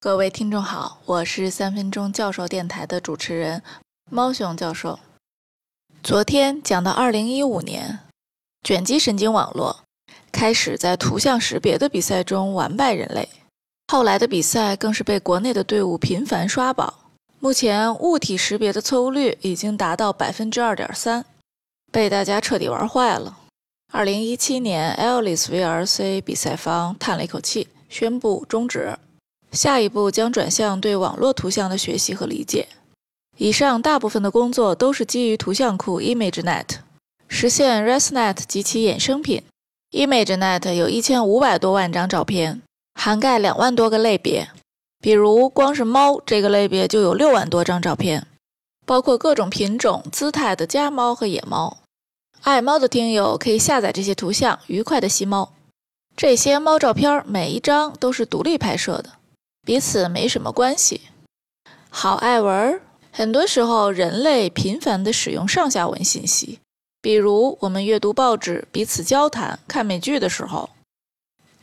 各位听众好，我是三分钟教授电台的主持人猫熊教授。昨天讲到二零一五年，卷积神经网络开始在图像识别的比赛中完败人类，后来的比赛更是被国内的队伍频繁刷榜。目前物体识别的错误率已经达到百分之二点三，被大家彻底玩坏了。二零一七年，Alice VRC 比赛方叹了一口气，宣布终止。下一步将转向对网络图像的学习和理解。以上大部分的工作都是基于图像库 ImageNet 实现 ResNet 及其衍生品。ImageNet 有一千五百多万张照片，涵盖两万多个类别。比如，光是猫这个类别就有六万多张照片，包括各种品种、姿态的家猫和野猫。爱猫的听友可以下载这些图像，愉快的吸猫。这些猫照片每一张都是独立拍摄的。彼此没什么关系。好爱文，很多时候人类频繁地使用上下文信息，比如我们阅读报纸、彼此交谈、看美剧的时候，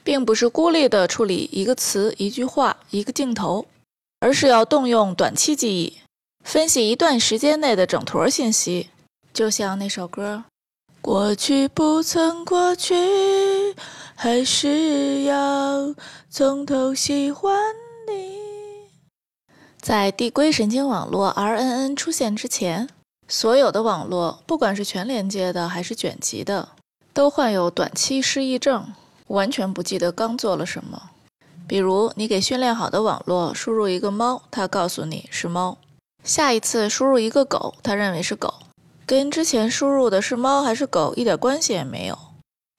并不是孤立地处理一个词、一句话、一个镜头，而是要动用短期记忆，分析一段时间内的整坨信息。就像那首歌：“过去不曾过去，还是要从头喜欢。”在递归神经网络 RNN 出现之前，所有的网络，不管是全连接的还是卷积的，都患有短期失忆症，完全不记得刚做了什么。比如，你给训练好的网络输入一个猫，它告诉你是猫；下一次输入一个狗，它认为是狗，跟之前输入的是猫还是狗一点关系也没有。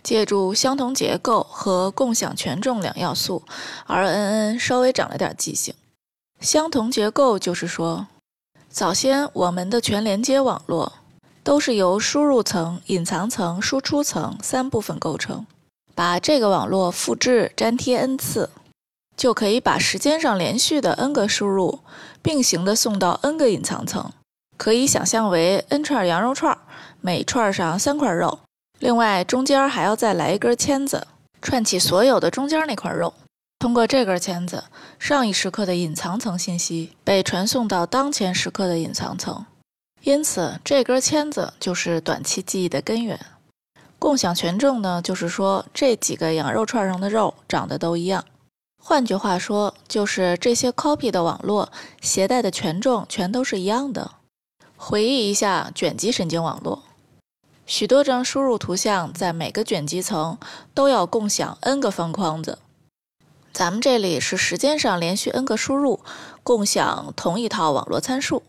借助相同结构和共享权重两要素，RNN 稍微长了点记性。相同结构就是说，早先我们的全连接网络都是由输入层、隐藏层、输出层三部分构成。把这个网络复制粘贴 n 次，就可以把时间上连续的 n 个输入并行的送到 n 个隐藏层。可以想象为 n 串羊肉串，每串上三块肉，另外中间还要再来一根签子，串起所有的中间那块肉。通过这根签子，上一时刻的隐藏层信息被传送到当前时刻的隐藏层，因此这根签子就是短期记忆的根源。共享权重呢，就是说这几个羊肉串上的肉长得都一样。换句话说，就是这些 copy 的网络携带的权重全都是一样的。回忆一下卷积神经网络，许多张输入图像在每个卷积层都要共享 n 个方框子。咱们这里是时间上连续 n 个输入，共享同一套网络参数。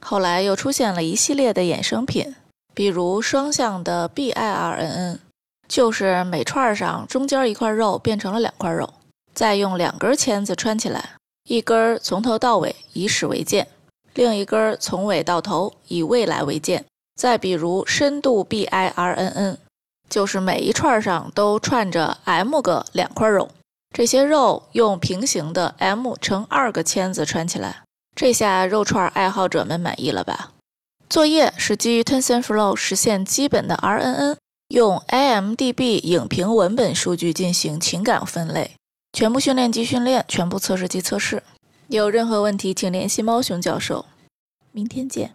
后来又出现了一系列的衍生品，比如双向的 BIRNN，就是每串上中间一块肉变成了两块肉，再用两根签子穿起来，一根从头到尾以始为鉴，另一根从尾到头以未来为鉴。再比如深度 BIRNN，就是每一串上都串着 M 个两块肉。这些肉用平行的 M 乘二个签子穿起来，这下肉串爱好者们满意了吧？作业是基于 TensorFlow 实现基本的 RNN，用 IMDB 影评文本数据进行情感分类，全部训练及训练，全部测试及测试。有任何问题请联系猫熊教授。明天见。